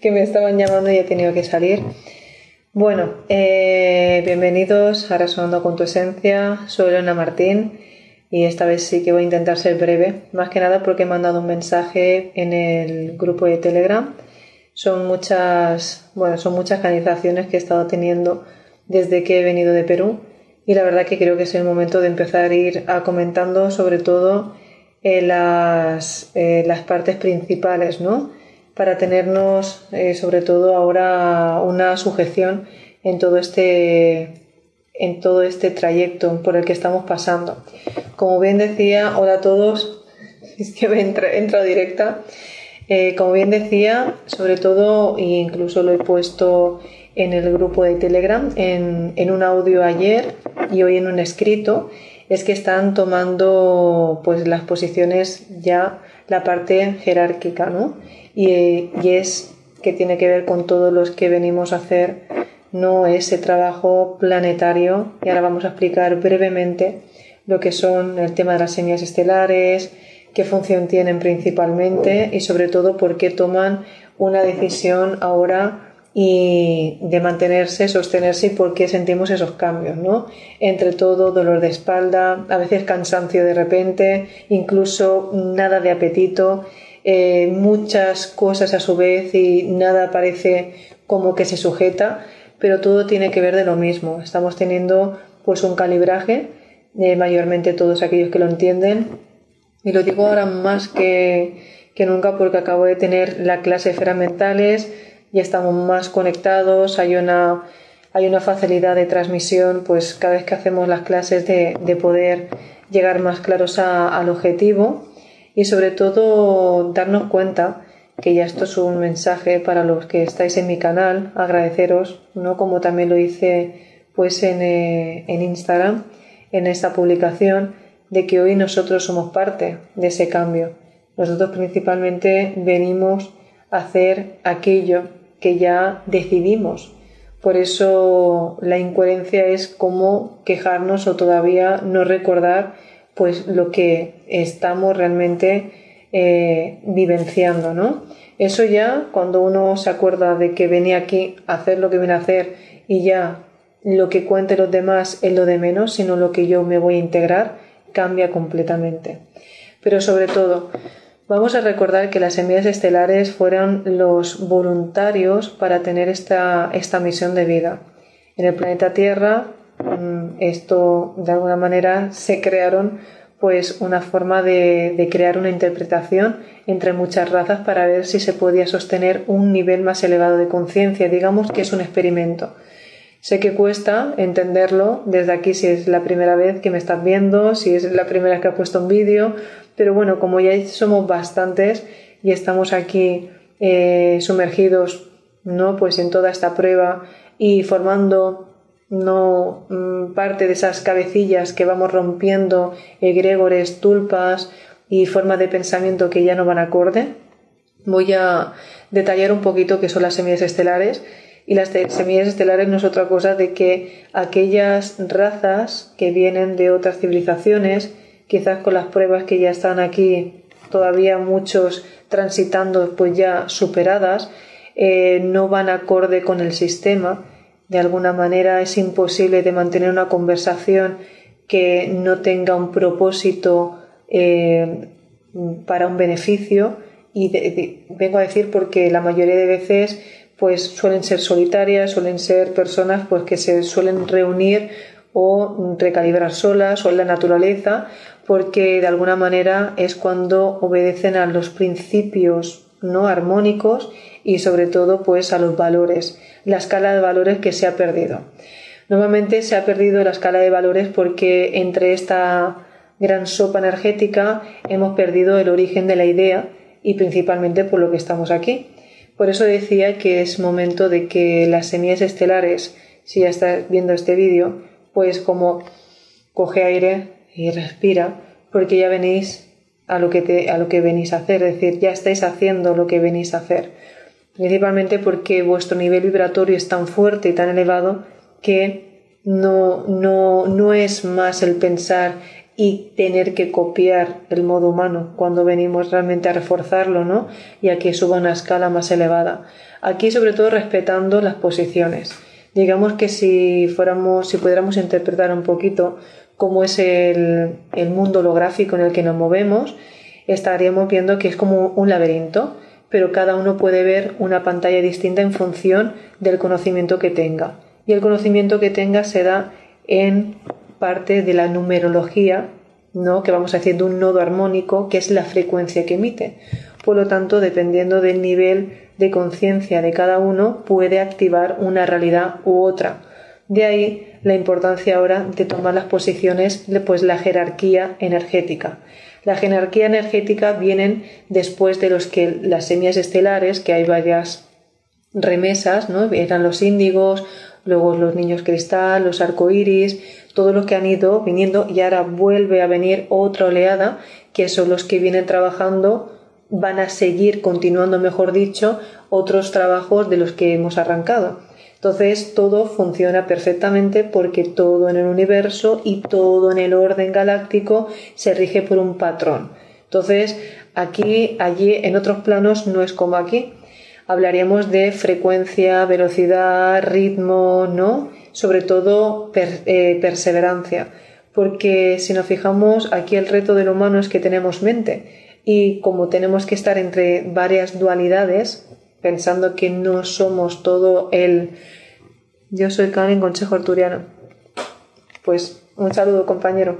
que me estaban llamando y he tenido que salir. Bueno, eh, bienvenidos a Resonando con tu Esencia. Soy Elena Martín y esta vez sí que voy a intentar ser breve, más que nada porque he mandado un mensaje en el grupo de Telegram. Son muchas, bueno, son muchas canalizaciones que he estado teniendo desde que he venido de Perú y la verdad que creo que es el momento de empezar a ir a comentando sobre todo eh, las, eh, las partes principales, ¿no? Para tenernos eh, sobre todo ahora una sujeción en todo este en todo este trayecto por el que estamos pasando. Como bien decía, hola a todos, es que me entra, directa. Eh, como bien decía, sobre todo, e incluso lo he puesto en el grupo de Telegram, en, en, un audio ayer y hoy en un escrito, es que están tomando pues las posiciones ya la parte jerárquica, ¿no? Y, es que tiene que ver con todos los que venimos a hacer no ese trabajo planetario y ahora vamos a explicar brevemente lo que son el tema de las semillas estelares, qué función tienen principalmente y sobre todo por qué toman una decisión ahora y de mantenerse, sostenerse y por qué sentimos esos cambios, ¿no? Entre todo, dolor de espalda, a veces cansancio de repente, incluso nada de apetito eh, muchas cosas a su vez y nada parece como que se sujeta, pero todo tiene que ver de lo mismo. Estamos teniendo pues un calibraje, eh, mayormente todos aquellos que lo entienden, y lo digo ahora más que, que nunca porque acabo de tener la clase de esferas mentales, ya estamos más conectados, hay una, hay una facilidad de transmisión, pues cada vez que hacemos las clases de, de poder llegar más claros al objetivo y sobre todo darnos cuenta que ya esto es un mensaje para los que estáis en mi canal, agradeceros, ¿no? Como también lo hice pues en, eh, en Instagram, en esta publicación, de que hoy nosotros somos parte de ese cambio. Nosotros principalmente venimos a hacer aquello que ya decidimos. Por eso la incoherencia es como quejarnos o todavía no recordar pues lo que estamos realmente eh, vivenciando, ¿no? Eso ya, cuando uno se acuerda de que venía aquí a hacer lo que viene a hacer y ya lo que cuente los demás es lo de menos, sino lo que yo me voy a integrar, cambia completamente. Pero sobre todo, vamos a recordar que las semillas estelares fueron los voluntarios para tener esta, esta misión de vida. En el planeta Tierra esto de alguna manera se crearon pues una forma de, crear una interpretación entre muchas razas para ver si se podía sostener un nivel más elevado de conciencia, digamos que es un experimento. Sé que cuesta entenderlo desde aquí si es la primera vez que me estás viendo, si es la primera vez que has puesto un vídeo, pero bueno, como ya somos bastantes y estamos aquí eh, sumergidos ¿no? pues en toda esta prueba y formando no mm, parte de esas cabecillas que vamos rompiendo, egregores, tulpas y formas de pensamiento que ya no van acorde. Voy a detallar un poquito qué son las semillas estelares. Y las semillas estelares no es otra cosa de que aquellas razas que vienen de otras civilizaciones, quizás con las pruebas que ya están aquí, todavía muchos transitando pues ya superadas, eh, no van acorde con el sistema de alguna manera es imposible de mantener una conversación que no tenga un propósito eh, para un beneficio. Y vengo a decir porque la mayoría de veces pues suelen ser solitarias, suelen ser personas pues que se suelen reunir o recalibrar solas o en la naturaleza porque de alguna manera es cuando obedecen a los principios no armónicos y sobre todo pues a los valores, la escala de valores que se ha perdido. Normalmente se ha perdido la escala de valores porque entre esta gran sopa energética hemos perdido el origen de la idea y principalmente por lo que estamos aquí. Por eso decía que es momento de que las semillas estelares, si ya estás viendo este vídeo, pues como coge aire y respira, porque ya venís a lo que, te, a lo que venís a hacer, es decir, ya estáis haciendo lo que venís a hacer. Principalmente porque vuestro nivel vibratorio es tan fuerte y tan elevado que no, no, no es más el pensar y tener que copiar el modo humano cuando venimos realmente a reforzarlo, ¿no? Y a que suba una escala más elevada. Aquí, sobre todo, respetando las posiciones. Digamos que si fuéramos, si pudiéramos interpretar un poquito cómo es el, mundo holográfico en el que nos movemos, estaríamos viendo que es como un laberinto, pero cada uno puede ver una pantalla distinta en función del conocimiento que tenga. Y el conocimiento que tenga se da en parte de la numerología, ¿no? que vamos a un nodo armónico, que es la frecuencia que emite. Por lo tanto, dependiendo del nivel de conciencia de cada uno, puede activar una realidad u otra. De ahí la importancia ahora de tomar las posiciones, pues la jerarquía energética. La jerarquía energética vienen después de los que las semillas estelares, que hay varias remesas, ¿no? Eran los índigos, luego los niños cristal, los arcoíris, todo lo que han ido viniendo y ahora vuelve a venir otra oleada que son los que vienen trabajando van a seguir continuando mejor dicho otros trabajos de los que hemos arrancado entonces todo funciona perfectamente porque todo en el universo y todo en el orden galáctico se rige por un patrón. Entonces aquí allí en otros planos no es como aquí. Hablaríamos de frecuencia velocidad ritmo no sobre todo eh, perseverancia, porque si nos fijamos aquí el reto del humano es que tenemos mente. Y como tenemos que estar entre varias dualidades, pensando que no somos todo el... Yo soy Karen Consejo Arturiano. Pues un saludo compañero.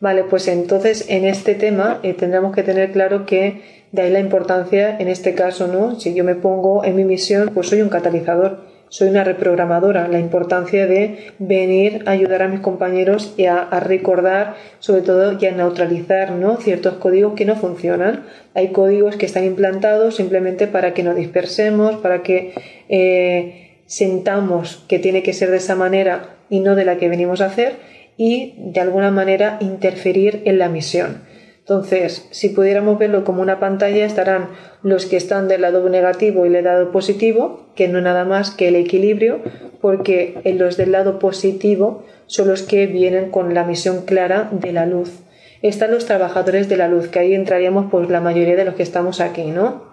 Vale, pues entonces en este tema eh, tendremos que tener claro que de ahí la importancia, en este caso, ¿no? Si yo me pongo en mi misión, pues soy un catalizador soy una reprogramadora, la importancia de venir a ayudar a mis compañeros y a, recordar, sobre todo, y a neutralizar ¿no? ciertos códigos que no funcionan. Hay códigos que están implantados simplemente para que nos dispersemos, para que eh, sentamos que tiene que ser de esa manera y no de la que venimos a hacer y de alguna manera interferir en la misión. Entonces, si pudiéramos verlo como una pantalla, estarán los que están del lado negativo y del lado positivo, que no nada más que el equilibrio, porque los del lado positivo son los que vienen con la misión clara de la luz. Están los trabajadores de la luz, que ahí entraríamos pues la mayoría de los que estamos aquí, ¿no?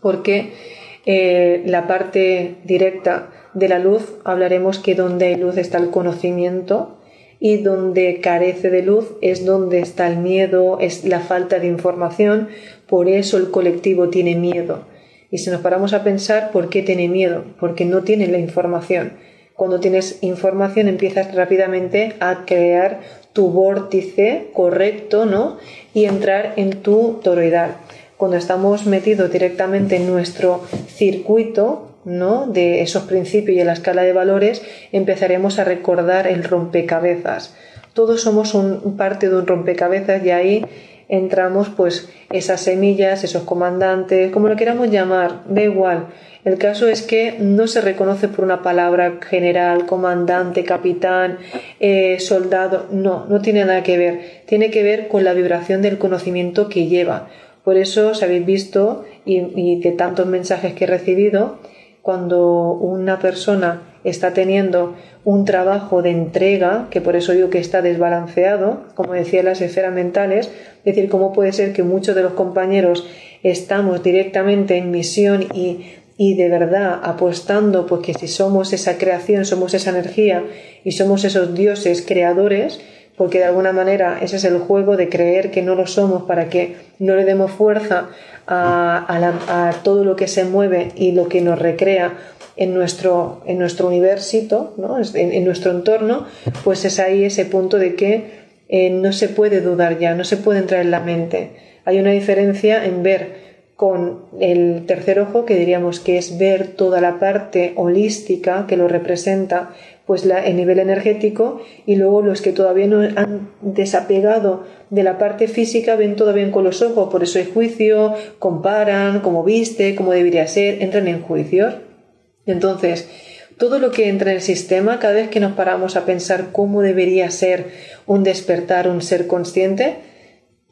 Porque eh, la parte directa de la luz hablaremos que donde hay luz está el conocimiento, y donde carece de luz es donde está el miedo, es la falta de información, por eso el colectivo tiene miedo. Y si nos paramos a pensar, ¿por qué tiene miedo? Porque no tiene la información. Cuando tienes información empiezas rápidamente a crear tu vórtice correcto, ¿no? Y entrar en tu toroidal. Cuando estamos metidos directamente en nuestro circuito, ¿no? de esos principios y en la escala de valores, empezaremos a recordar el rompecabezas. Todos somos un, parte de un rompecabezas y ahí entramos pues esas semillas, esos comandantes, como lo queramos llamar, da igual. El caso es que no se reconoce por una palabra general, comandante, capitán, eh, soldado, no, no tiene nada que ver. Tiene que ver con la vibración del conocimiento que lleva. Por eso os habéis visto y de tantos mensajes que he recibido, cuando una persona está teniendo un trabajo de entrega, que por eso digo que está desbalanceado, como decía las esferas mentales, es decir, cómo puede ser que muchos de los compañeros estamos directamente en misión y, y de verdad apostando porque si somos esa creación, somos esa energía y somos esos dioses creadores, porque de alguna manera ese es el juego de creer que no lo somos para que no le demos fuerza a, todo lo que se mueve y lo que nos recrea en nuestro, en nuestro universito, ¿no? en, nuestro entorno, pues es ahí ese punto de que eh, no se puede dudar ya, no se puede entrar en la mente. Hay una diferencia en ver con el tercer ojo, que diríamos que es ver toda la parte holística que lo representa, pues el nivel energético, y luego los que todavía no han desapegado de la parte física ven bien con los ojos, por eso hay juicio, comparan, cómo viste, cómo debería ser, entran en juicios. Entonces, todo lo que entra en el sistema, cada vez que nos paramos a pensar cómo debería ser un despertar, un ser consciente,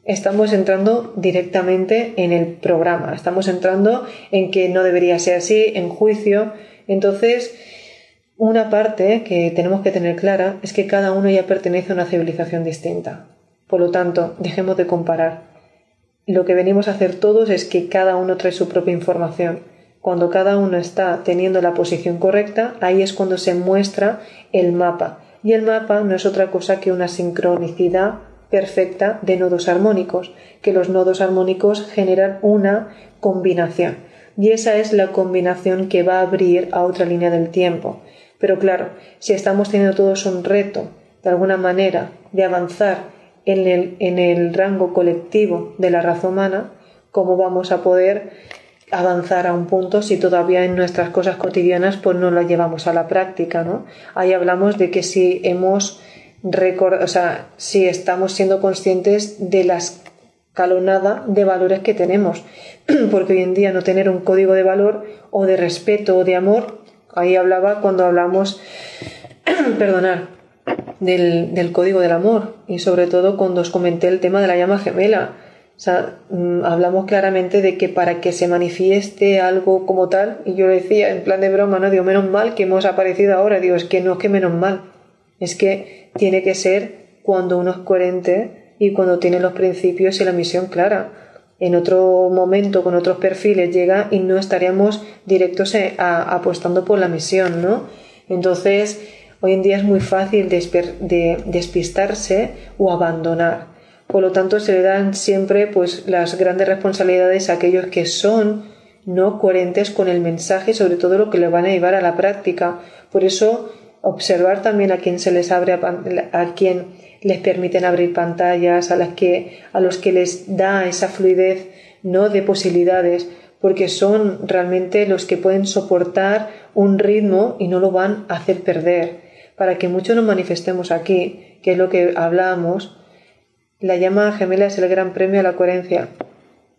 estamos entrando directamente en el programa, estamos entrando en que no debería ser así, en juicio. Entonces, una parte que tenemos que tener clara es que cada uno ya pertenece a una civilización distinta. Por lo tanto, dejemos de comparar. Lo que venimos a hacer todos es que cada uno trae su propia información. Cuando cada uno está teniendo la posición correcta, ahí es cuando se muestra el mapa. Y el mapa no es otra cosa que una sincronicidad perfecta de nodos armónicos, que los nodos armónicos generan una combinación. Y esa es la combinación que va a abrir a otra línea del tiempo. Pero claro, si estamos teniendo todos un reto, de alguna manera, de avanzar en el, en el rango colectivo de la raza humana, ¿cómo vamos a poder avanzar a un punto si todavía en nuestras cosas cotidianas pues no lo llevamos a la práctica, ¿no? Ahí hablamos de que si hemos o sea, si estamos siendo conscientes de la escalonada de valores que tenemos, porque hoy en día no tener un código de valor o de respeto o de amor, ahí hablaba cuando hablamos, perdonar, del, del código del amor y sobre todo cuando os comenté el tema de la llama gemela. O sea, mm, hablamos claramente de que para que se manifieste algo como tal, y yo decía en plan de broma, no digo, menos mal que hemos aparecido ahora, digo, es que no es que menos mal, es que tiene que ser cuando uno es coherente y cuando tiene los principios y la misión clara. En otro momento, con otros perfiles, llega y no estaríamos directos a, apostando por la misión, ¿no? Entonces, hoy en día es muy fácil de despistarse o abandonar. Por lo tanto, se le dan siempre pues, las grandes responsabilidades a aquellos que son no coherentes con el mensaje, sobre todo lo que le van a llevar a la práctica. Por eso, observar también a quien se les abre, a, quien les permiten abrir pantallas, a, las que, a los que les da esa fluidez no de posibilidades, porque son realmente los que pueden soportar un ritmo y no lo van a hacer perder. Para que muchos nos manifestemos aquí, que es lo que hablábamos, la llama gemela es el gran premio a la coherencia.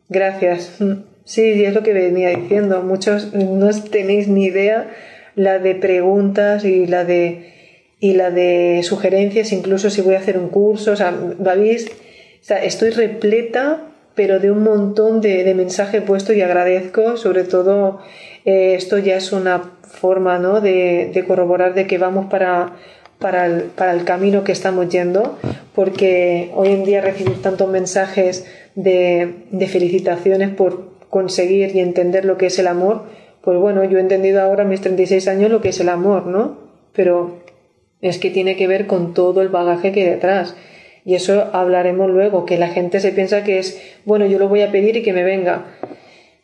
Gracias. Sí, es lo que venía diciendo. Muchos no tenéis ni idea la de preguntas y la de y la de sugerencias, incluso si voy a hacer un curso. O sea, ¿veis? estoy repleta, pero de un montón de, mensajes puestos y agradezco, sobre todo, eh, esto ya es una forma ¿no? de, de corroborar de que vamos para para el, para el camino que estamos yendo, porque hoy en día recibir tantos mensajes de, de felicitaciones por conseguir y entender lo que es el amor, pues bueno, yo he entendido ahora a mis 36 años lo que es el amor, ¿no? Pero es que tiene que ver con todo el bagaje que hay detrás. Y eso hablaremos luego, que la gente se piensa que es, bueno, yo lo voy a pedir y que me venga.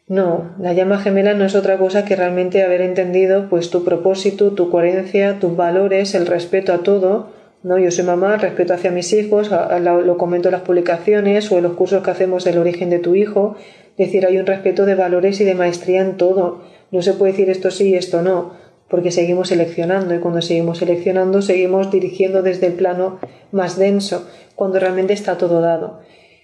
No, la llama gemela no es otra cosa que realmente haber entendido pues tu propósito, tu coherencia, tus valores, el respeto a todo. ¿no? Yo soy mamá, respeto hacia mis hijos, lo comento en las publicaciones o en los cursos que hacemos del origen de tu hijo. Es decir, hay un respeto de valores y de maestría en todo. No se puede decir esto sí y esto no, porque seguimos seleccionando y cuando seguimos seleccionando seguimos dirigiendo desde el plano más denso, cuando realmente está todo dado.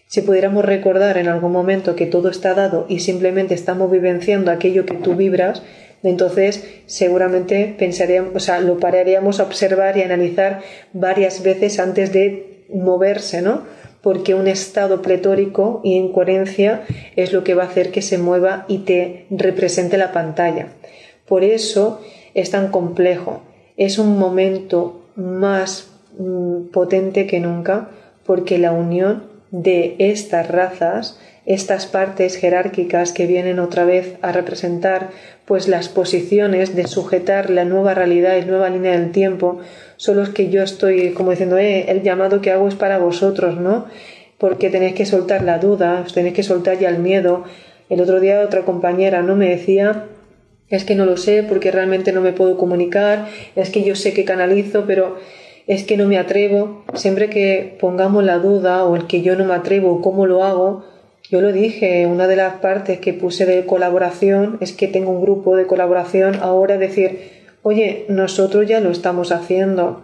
Si pudiéramos recordar en algún momento que todo está dado y simplemente estamos vivenciando aquello que tú vibras, entonces seguramente pensaríamos, o sea, lo pararíamos a observar y analizar varias veces antes de moverse, ¿no? Porque un estado pletórico y en coherencia es lo que va a hacer que se mueva y te represente la pantalla. Por eso es tan complejo. Es un momento más mm, potente que nunca porque la unión de estas razas, estas partes jerárquicas que vienen otra vez a representar pues las posiciones de sujetar la nueva realidad y nueva línea del tiempo, son los que yo estoy como diciendo, eh, el llamado que hago es para vosotros, ¿no? Porque tenéis que soltar la duda, tenéis que soltar ya el miedo. El otro día otra compañera no me decía es que no lo sé porque realmente no me puedo comunicar, es que yo sé que canalizo, pero es que no me atrevo, siempre que pongamos la duda o el que yo no me atrevo cómo lo hago, Yo lo dije, una de las partes que puse de colaboración es que tengo un grupo de colaboración ahora, decir, oye, nosotros ya lo estamos haciendo,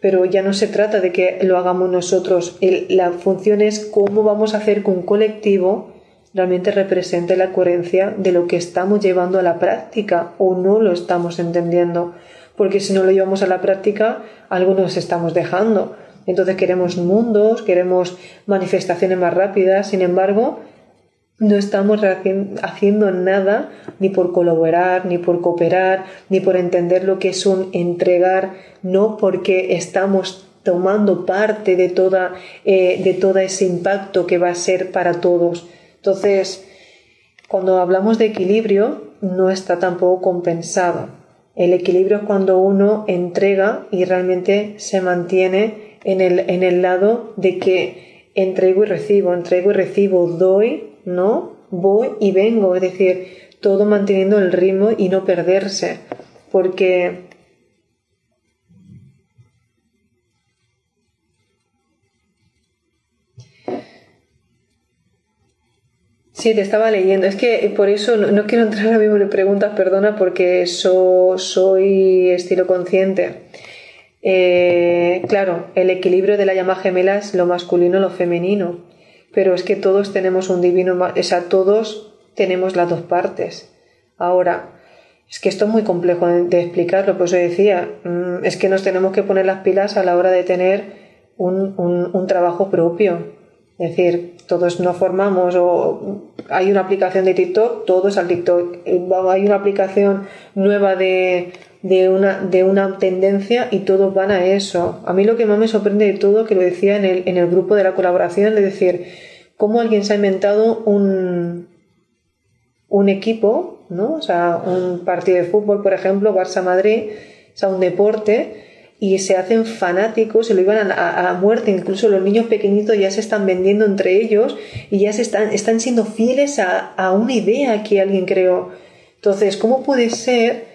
pero ya no se trata de que lo hagamos nosotros. la función es cómo vamos a hacer que un colectivo realmente represente la coherencia de lo que estamos llevando a la práctica o no lo estamos entendiendo. Porque si no lo llevamos a la práctica, algo nos estamos dejando. Entonces queremos mundos, queremos manifestaciones más rápidas, sin embargo, no estamos haciendo nada ni por colaborar, ni por cooperar, ni por entender lo que es un entregar, no porque estamos tomando parte de, toda, eh, de todo ese impacto que va a ser para todos. Entonces, cuando hablamos de equilibrio, no está tampoco compensado. El equilibrio es cuando uno entrega y realmente se mantiene en el, en el lado de que entrego y recibo, entrego y recibo, doy, ¿no? Voy y vengo, es decir, todo manteniendo el ritmo y no perderse, porque Sí, te estaba leyendo. Es que por eso no, quiero entrar ahora mismo en preguntas, perdona, porque soy estilo consciente. Eh, claro, el equilibrio de la llama gemela es lo masculino, lo femenino, pero es que todos tenemos un divino, o sea, todos tenemos las dos partes. Ahora, es que esto es muy complejo de, explicarlo, por eso decía, mm, es que nos tenemos que poner las pilas a la hora de tener un, un trabajo propio. Es decir, todos nos formamos o hay una aplicación de TikTok, todos al TikTok. Hay una aplicación nueva de de una, de una tendencia y todos van a eso. A mí lo que más me sorprende de todo, que lo decía en el, en el grupo de la colaboración, es decir, cómo alguien se ha inventado un, un equipo, ¿no? O sea, un partido de fútbol, por ejemplo, Barça-Madrid, o sea, un deporte, y se hacen fanáticos, se lo iban a, a, muerte, incluso los niños pequeñitos ya se están vendiendo entre ellos y ya se están, están siendo fieles a, a una idea que alguien creó. Entonces, ¿cómo puede ser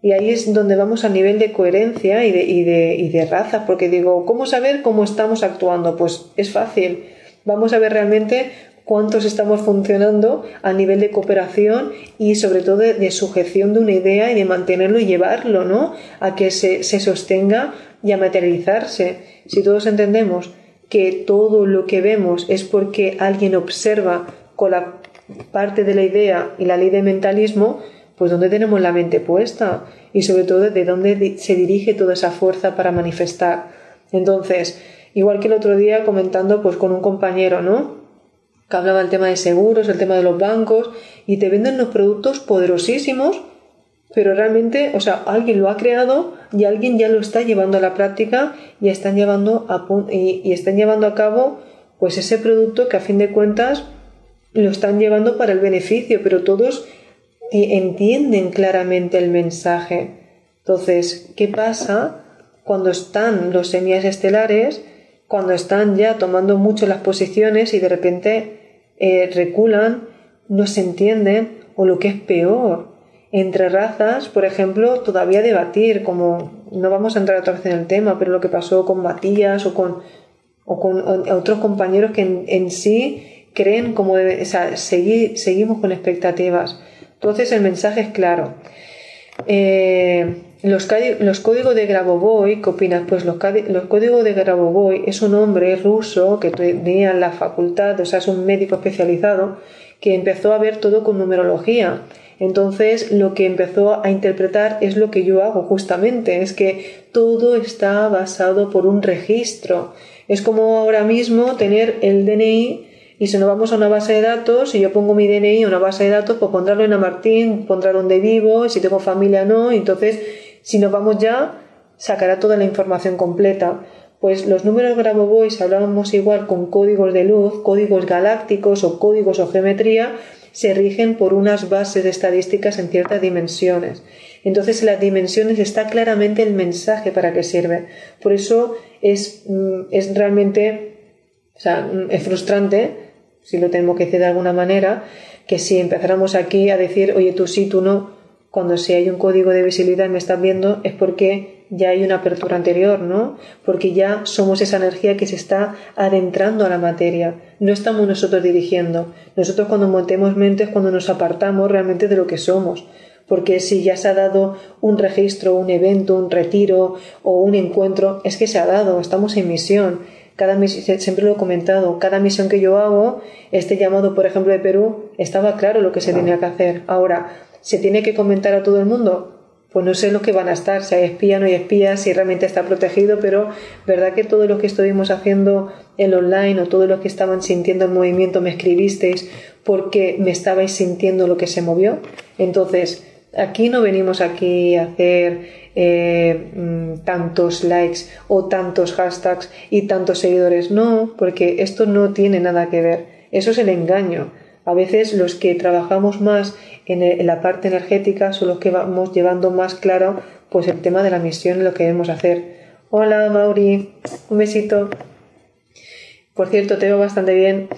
y ahí es donde vamos a nivel de coherencia y de, y de, y de raza, porque digo, ¿cómo saber cómo estamos actuando? Pues es fácil. Vamos a ver realmente cuántos estamos funcionando a nivel de cooperación y sobre todo de, sujeción de una idea y de mantenerlo y llevarlo, ¿no? A que se, se sostenga y a materializarse. Si todos entendemos que todo lo que vemos es porque alguien observa con la parte de la idea y la ley de mentalismo, pues dónde tenemos la mente puesta y sobre todo de dónde se dirige toda esa fuerza para manifestar. Entonces, igual que el otro día comentando pues con un compañero, ¿no? Que hablaba del tema de seguros, el tema de los bancos y te venden los productos poderosísimos, pero realmente, o sea, alguien lo ha creado y alguien ya lo está llevando a la práctica y están llevando a, y, y están llevando a cabo pues ese producto que a fin de cuentas lo están llevando para el beneficio, pero todos entienden claramente el mensaje. Entonces, ¿qué pasa cuando están los semillas estelares, cuando están ya tomando mucho las posiciones y de repente eh, reculan, no se entienden o lo que es peor? Entre razas, por ejemplo, todavía debatir, como no vamos a entrar otra vez en el tema, pero lo que pasó con Matías o con, o con otros compañeros que en, sí creen como o sea, seguimos con expectativas entonces el mensaje es claro. Eh, los, códigos de Grabovoi, ¿qué opinas? Pues los, códigos de Grabovoi es un hombre ruso que tenía la facultad, o sea, es un médico especializado que empezó a ver todo con numerología. Entonces lo que empezó a interpretar es lo que yo hago justamente, es que todo está basado por un registro. Es como ahora mismo tener el DNI y si nos vamos a una base de datos, si yo pongo mi DNI a una base de datos, pues pondrá en Martín, pondrá donde vivo, si tengo familia no, entonces si nos vamos ya, sacará toda la información completa. Pues los números Grabovoi, hablábamos igual con códigos de luz, códigos galácticos o códigos o geometría, se rigen por unas bases estadísticas en ciertas dimensiones. Entonces, en las dimensiones está claramente el mensaje para qué sirve. Por eso es, mm, es realmente, o sea, mm, es frustrante si lo tenemos que decir de alguna manera, que si empezáramos aquí a decir, oye, tú sí, tú no, cuando si hay un código de visibilidad y me estás viendo, es porque ya hay una apertura anterior, ¿no? Porque ya somos esa energía que se está adentrando a la materia. No estamos nosotros dirigiendo. Nosotros cuando montemos mentes, cuando nos apartamos realmente de lo que somos. Porque si ya se ha dado un registro, un evento, un retiro o un encuentro, es que se ha dado, estamos en misión. Cada misión, siempre lo he comentado, cada misión que yo hago, este llamado, por ejemplo, de Perú, estaba claro lo que se tenía que hacer. Ahora, ¿se tiene que comentar a todo el mundo? pues no sé lo que van a estar, si hay espía, no hay espía, si realmente está protegido, pero verdad que todo lo que estuvimos haciendo el online o todo lo que estaban sintiendo el movimiento me escribisteis porque me estabais sintiendo lo que se movió. Entonces, aquí no venimos aquí a hacer eh, mm, tantos likes o tantos hashtags y tantos seguidores, no, porque esto no tiene nada que ver. Eso es el engaño. A veces los que trabajamos más en, la parte energética son los que vamos llevando más claro pues el tema de la misión y lo que debemos hacer. Hola Mauri, un besito. Por cierto, te veo bastante bien.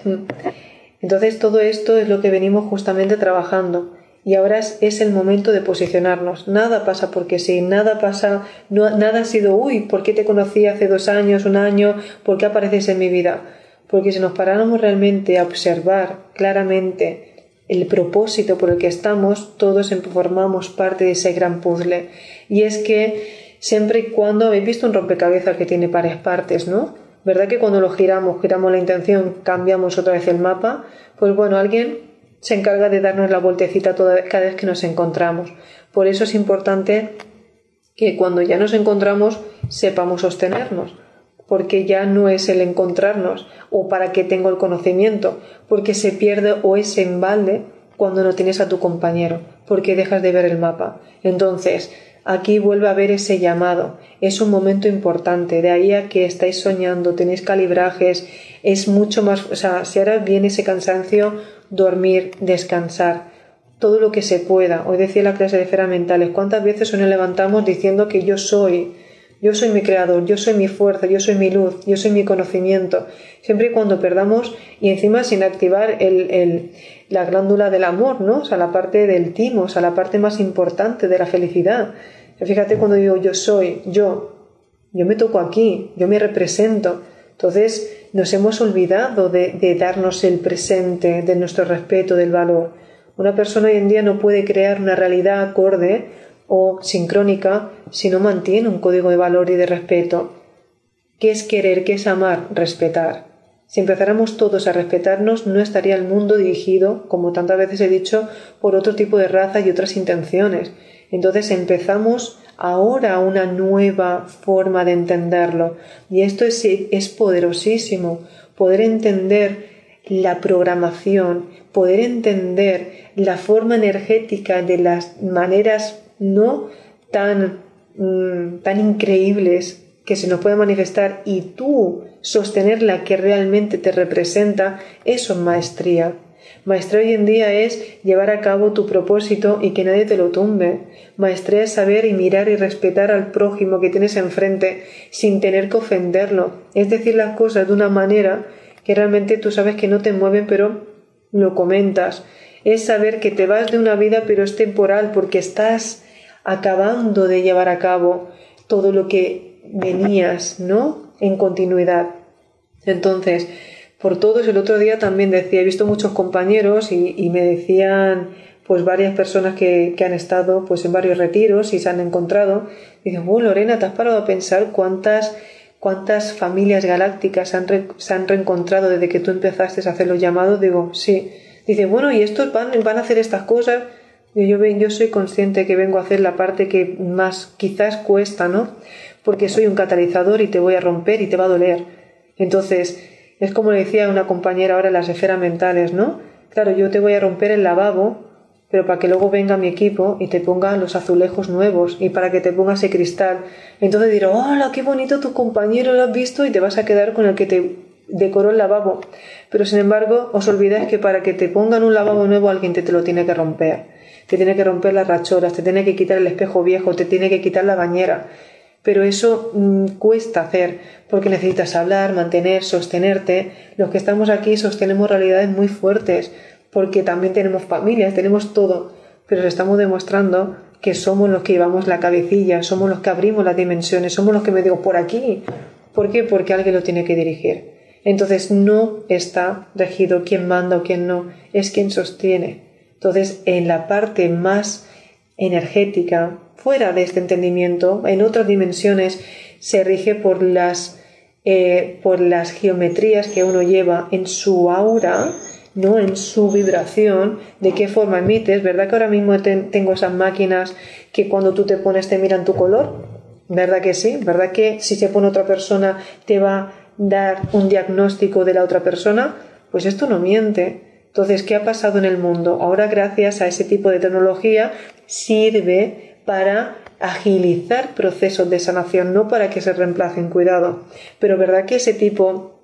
Entonces todo esto es lo que venimos justamente trabajando. Y ahora es, el momento de posicionarnos. Nada pasa porque sí, nada pasa, nada ha sido, uy, ¿por qué te conocí hace dos años, un año? ¿Por qué apareces en mi vida? Porque si nos paráramos realmente a observar claramente el propósito por el que estamos, todos formamos parte de ese gran puzzle. Y es que siempre y cuando habéis visto un rompecabezas que tiene varias partes, ¿no? ¿Verdad que cuando lo giramos, giramos la intención, cambiamos otra vez el mapa? Pues bueno, alguien se encarga de darnos la vueltecita toda, cada vez que nos encontramos. Por eso es importante que cuando ya nos encontramos sepamos sostenernos porque ya no es el encontrarnos o para qué tengo el conocimiento, porque se pierde o es en balde cuando no tienes a tu compañero, porque dejas de ver el mapa. Entonces, aquí vuelve a haber ese llamado. Es un momento importante. De ahí a que estáis soñando, tenéis calibrajes, es mucho más. O sea, si ahora viene ese cansancio, dormir, descansar. Todo lo que se pueda. Hoy decía la clase de esferas mentales. ¿Cuántas veces nos levantamos diciendo que yo soy? Yo soy mi creador, yo soy mi fuerza, yo soy mi luz, yo soy mi conocimiento. Siempre y cuando perdamos y encima sin activar la glándula del amor, ¿no? O sea, la parte del timo, o sea, la parte más importante de la felicidad. Fíjate cuando digo yo soy, yo, yo me toco aquí, yo me represento. Entonces nos hemos olvidado de darnos el presente, de nuestro respeto, del valor. Una persona hoy en día no puede crear una realidad acorde o sincrónica si no mantiene un código de valor y de respeto. ¿Qué es querer? ¿Qué es amar? Respetar. Si empezáramos todos a respetarnos, no estaría el mundo dirigido, como tantas veces he dicho, por otro tipo de raza y otras intenciones. Entonces empezamos ahora una nueva forma de entenderlo. Y esto es, es poderosísimo, poder entender la programación, poder entender la forma energética de las maneras no tan, mm, tan increíbles que se nos puede manifestar y tú sostener la que realmente te representa, eso es maestría. Maestría hoy en día es llevar a cabo tu propósito y que nadie te lo tumbe. Maestría es saber y mirar y respetar al prójimo que tienes enfrente sin tener que ofenderlo. Es decir las cosas de una manera que realmente tú sabes que no te mueven, pero lo comentas. Es saber que te vas de una vida, pero es temporal porque estás acabando de llevar a cabo todo lo que venías, ¿no? En continuidad. Entonces, por todos, el otro día también decía, he visto muchos compañeros y, me decían, pues varias personas que, han estado pues en varios retiros y se han encontrado, dicen, oh Lorena, ¿te has parado a pensar cuántas cuántas familias galácticas se han reencontrado desde que tú empezaste a hacer los llamados? Digo, sí. Dice, bueno, ¿y estos van, van a hacer estas cosas? Yo, yo soy consciente que vengo a hacer la parte que más quizás cuesta, ¿no? Porque soy un catalizador y te voy a romper y te va a doler. Entonces, es como le decía una compañera ahora en las esferas mentales, ¿no? Claro, yo te voy a romper el lavabo, pero para que luego venga mi equipo y te ponga los azulejos nuevos y para que te ponga ese cristal. Entonces diré, hola, qué bonito tu compañero, lo has visto y te vas a quedar con el que te decoró el lavabo. Pero sin embargo, os olvidáis que para que te pongan un lavabo nuevo alguien te, te lo tiene que romper te tiene que romper las rachoras, te tiene que quitar el espejo viejo, te tiene que quitar la bañera. Pero eso mm, cuesta hacer porque necesitas hablar, mantener, sostenerte. Los que estamos aquí sostenemos realidades muy fuertes porque también tenemos familias, tenemos todo, pero estamos demostrando que somos los que llevamos la cabecilla, somos los que abrimos las dimensiones, somos los que me digo por aquí. ¿Por qué? Porque alguien lo tiene que dirigir. Entonces no está regido quién manda o quién no, es quien sostiene. Entonces en la parte más energética, fuera de este entendimiento, en otras dimensiones, se rige por las, eh, por las geometrías que uno lleva en su aura, no en su vibración, de qué forma emites. ¿Verdad que ahora mismo tengo esas máquinas que cuando tú te pones te miran tu color? ¿Verdad que sí? ¿Verdad que si se pone otra persona te va a dar un diagnóstico de la otra persona? Pues esto no miente. Entonces, ¿qué ha pasado en el mundo? Ahora, gracias a ese tipo de tecnología, sirve para agilizar procesos de sanación, no para que se reemplacen, cuidado. Pero verdad que ese tipo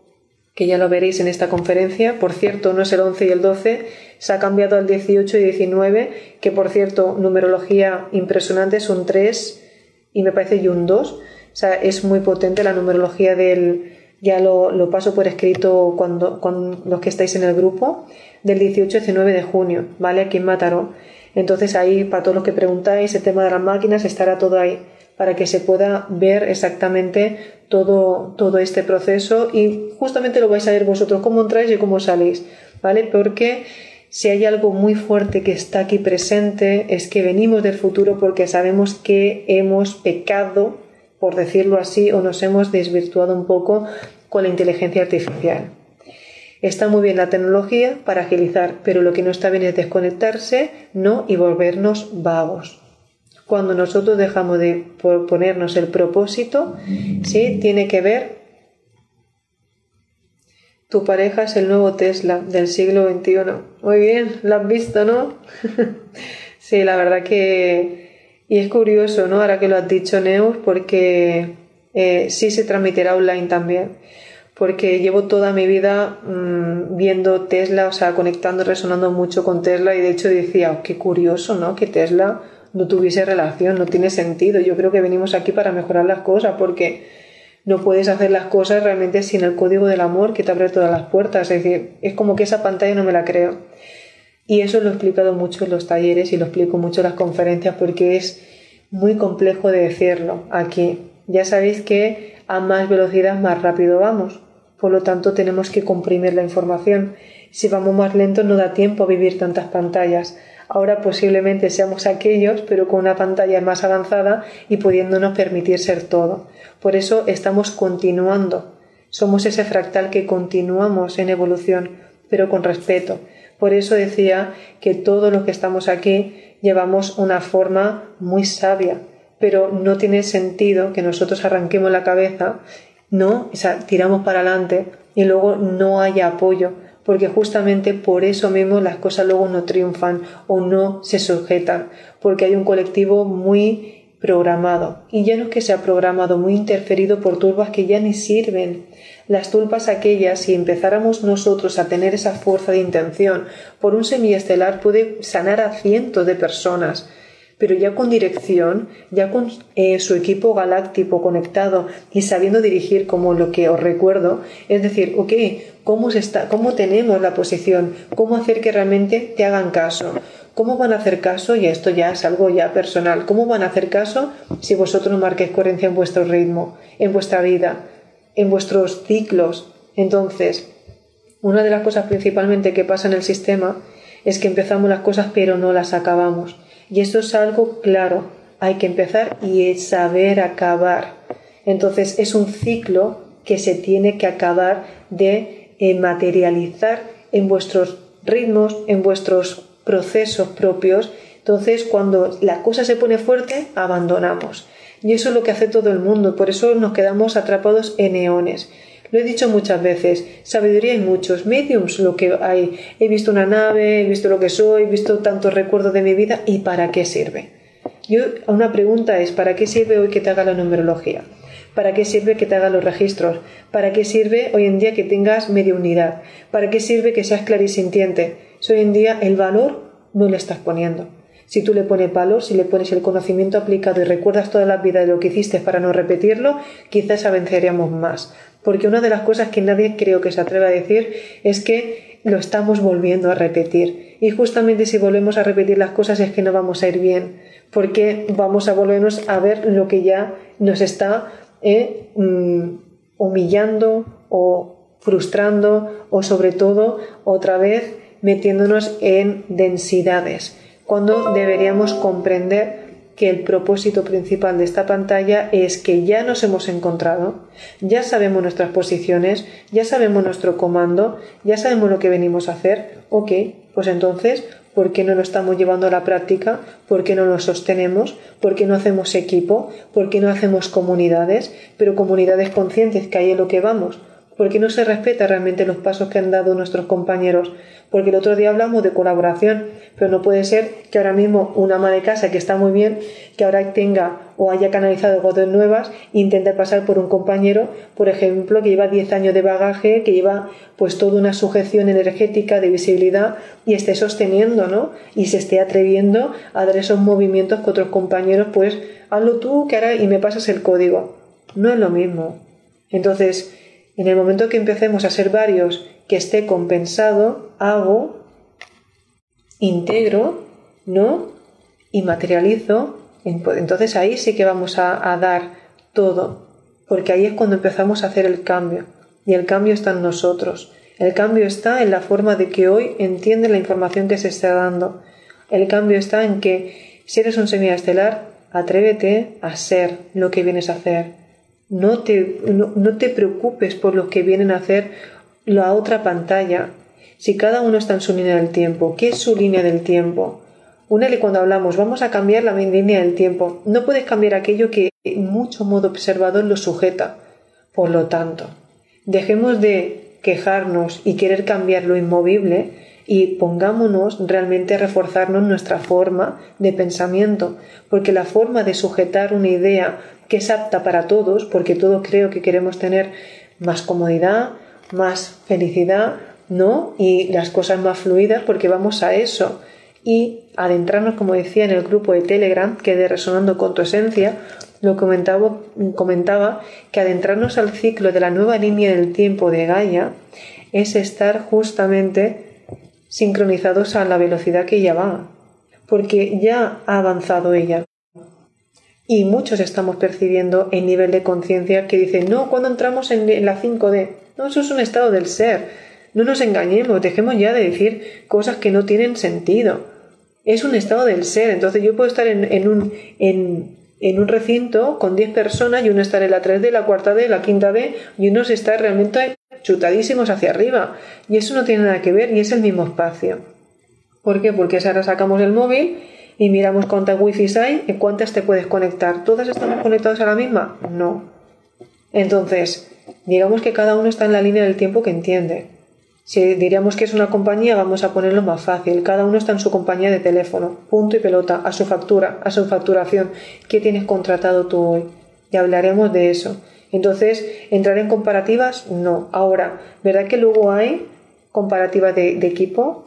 que ya lo veréis en esta conferencia. Por cierto, no es el 11 y el 12, se ha cambiado al 18 y 19, que por cierto, numerología impresionante, son 3 y me parece y un 2. O sea, es muy potente la numerología del... Ya lo, paso por escrito cuando, con los que estáis en el grupo, del 18 y 19 de junio, ¿vale? Aquí en Mataró. Entonces ahí, para todos los que preguntáis, el tema de las máquinas estará todo ahí para que se pueda ver exactamente todo, todo este proceso y justamente lo vais a ver vosotros cómo entráis y cómo salís, ¿vale? Porque si hay algo muy fuerte que está aquí presente es que venimos del futuro porque sabemos que hemos pecado, por decirlo así, o nos hemos desvirtuado un poco con la inteligencia artificial. Está muy bien la tecnología para agilizar, pero lo que no está bien es desconectarse, no y volvernos vagos cuando nosotros dejamos de ponernos el propósito, ¿sí? Tiene que ver, tu pareja es el nuevo Tesla del siglo XXI. Muy bien, lo has visto, ¿no? sí, la verdad que... Y es curioso, ¿no? Ahora que lo has dicho, Neus, porque eh, sí se transmitirá online también. Porque llevo toda mi vida mm, viendo Tesla, o sea, conectando, resonando mucho con Tesla y de hecho decía, oh, qué curioso, ¿no? Que Tesla no tuviese relación, no tiene sentido. Yo creo que venimos aquí para mejorar las cosas porque no puedes hacer las cosas realmente sin el código del amor que te abre todas las puertas. Es decir, es como que esa pantalla no me la creo. Y eso lo he explicado mucho en los talleres y lo explico mucho en las conferencias porque es muy complejo de decirlo aquí. Ya sabéis que a más velocidad más rápido vamos. Por lo tanto, tenemos que comprimir la información. Si vamos más lento no da tiempo a vivir tantas pantallas. Ahora posiblemente seamos aquellos, pero con una pantalla más avanzada y pudiéndonos permitir ser todo. Por eso estamos continuando. Somos ese fractal que continuamos en evolución, pero con respeto. Por eso decía que todos los que estamos aquí llevamos una forma muy sabia, pero no tiene sentido que nosotros arranquemos la cabeza, no, o sea, tiramos para adelante y luego no haya apoyo porque justamente por eso mismo las cosas luego no triunfan o no se sujetan, porque hay un colectivo muy programado. Y ya no es que sea programado, muy interferido por turbas que ya ni sirven. Las tulpas aquellas, si empezáramos nosotros a tener esa fuerza de intención por un semiestelar, puede sanar a cientos de personas pero ya con dirección, ya con eh, su equipo galáctico conectado y sabiendo dirigir como lo que os recuerdo, es decir, ok, ¿cómo, está, cómo tenemos la posición? ¿Cómo hacer que realmente te hagan caso? ¿Cómo van a hacer caso? Y esto ya es algo ya personal. ¿Cómo van a hacer caso si vosotros no marquéis coherencia en vuestro ritmo, en vuestra vida, en vuestros ciclos? Entonces, una de las cosas principalmente que pasa en el sistema es que empezamos las cosas pero no las acabamos. Y eso es algo claro, hay que empezar y saber acabar. Entonces es un ciclo que se tiene que acabar de eh, materializar en vuestros ritmos, en vuestros procesos propios. Entonces cuando la cosa se pone fuerte, abandonamos. Y eso es lo que hace todo el mundo, por eso nos quedamos atrapados en eones. Lo he dicho muchas veces, sabiduría hay muchos, mediums lo que hay. He visto una nave, he visto lo que soy, he visto tantos recuerdos de mi vida y ¿para qué sirve? Yo, una pregunta es, ¿para qué sirve hoy que te haga la numerología? ¿Para qué sirve que te haga los registros? ¿Para qué sirve hoy en día que tengas media unidad? ¿Para qué sirve que seas clarisintiente? Si hoy en día el valor no le estás poniendo. Si tú le pones valor, si le pones el conocimiento aplicado y recuerdas toda la vida de lo que hiciste para no repetirlo, quizás avanzaríamos más. Porque una de las cosas que nadie creo que se atreve a decir es que lo estamos volviendo a repetir. Y justamente si volvemos a repetir las cosas es que no vamos a ir bien, porque vamos a volvernos a ver lo que ya nos está eh, mm, humillando o frustrando o sobre todo otra vez metiéndonos en densidades, cuando deberíamos comprender que el propósito principal de esta pantalla es que ya nos hemos encontrado, ya sabemos nuestras posiciones, ya sabemos nuestro comando, ya sabemos lo que venimos a hacer, ok, pues entonces, ¿por qué no lo estamos llevando a la práctica? ¿Por qué no lo sostenemos? ¿Por qué no hacemos equipo? ¿Por qué no hacemos comunidades? Pero comunidades conscientes que ahí es lo que vamos. ¿Por qué no se respeta realmente los pasos que han dado nuestros compañeros? Porque el otro día hablamos de colaboración, pero no puede ser que ahora mismo una ama de casa que está muy bien, que ahora tenga o haya canalizado cosas nuevas, intente pasar por un compañero, por ejemplo, que lleva 10 años de bagaje, que lleva pues toda una sujeción energética de visibilidad y esté sosteniendo, ¿no? Y se esté atreviendo a dar esos movimientos que otros compañeros, pues hazlo tú, que ahora y me pasas el código. No es lo mismo. Entonces, en el momento que empecemos a ser varios que esté compensado, hago, integro, ¿no? Y materializo, entonces ahí sí que vamos a, a dar todo, porque ahí es cuando empezamos a hacer el cambio. Y el cambio está en nosotros. El cambio está en la forma de que hoy entiende la información que se está dando. El cambio está en que si eres un semiestelar, atrévete a ser lo que vienes a hacer. No te, no te preocupes por lo que vienen a hacer la otra pantalla. Si cada uno está en su línea del tiempo, ¿qué es su línea del tiempo? Únele cuando hablamos, vamos a cambiar la línea del tiempo. No puedes cambiar aquello que en mucho modo observador lo sujeta. Por lo tanto, dejemos de quejarnos y querer cambiar lo inmovible y pongámonos realmente a reforzarnos nuestra forma de pensamiento, porque la forma de sujetar una idea que es apta para todos, porque todos creo que queremos tener más comodidad, más felicidad, ¿no? Y las cosas más fluidas porque vamos a eso. Y adentrarnos, como decía en el grupo de Telegram, que de Resonando con tu Esencia, lo comentaba, comentaba que adentrarnos al ciclo de la nueva línea del tiempo de Gaia es estar justamente sincronizados a la velocidad que ella va, porque ya ha avanzado ella. Y muchos estamos percibiendo el nivel de conciencia que dice, no, cuando entramos en la 5D, no, eso es un estado del ser. No nos engañemos, dejemos ya de decir cosas que no tienen sentido. Es un estado del ser. Entonces yo puedo estar en, un, en, un recinto con 10 personas y uno estar en la 3D, la cuarta D, la quinta D y unos está realmente chutadísimos hacia arriba. Y eso no tiene nada que ver y es el mismo espacio. ¿Por qué? Porque ahora sacamos el móvil y miramos cuántas wifi hay y cuántas te puedes conectar. ¿Todas estamos conectadas a la misma? No. Entonces, digamos que cada uno está en la línea del tiempo que entiende. Si diríamos que es una compañía, vamos a ponerlo más fácil. Cada uno está en su compañía de teléfono, punto y pelota, a su factura, a su facturación. ¿Qué tienes contratado tú hoy? Y hablaremos de eso. Entonces, ¿entrar en comparativas? No. Ahora, ¿verdad que luego hay comparativas de, equipo?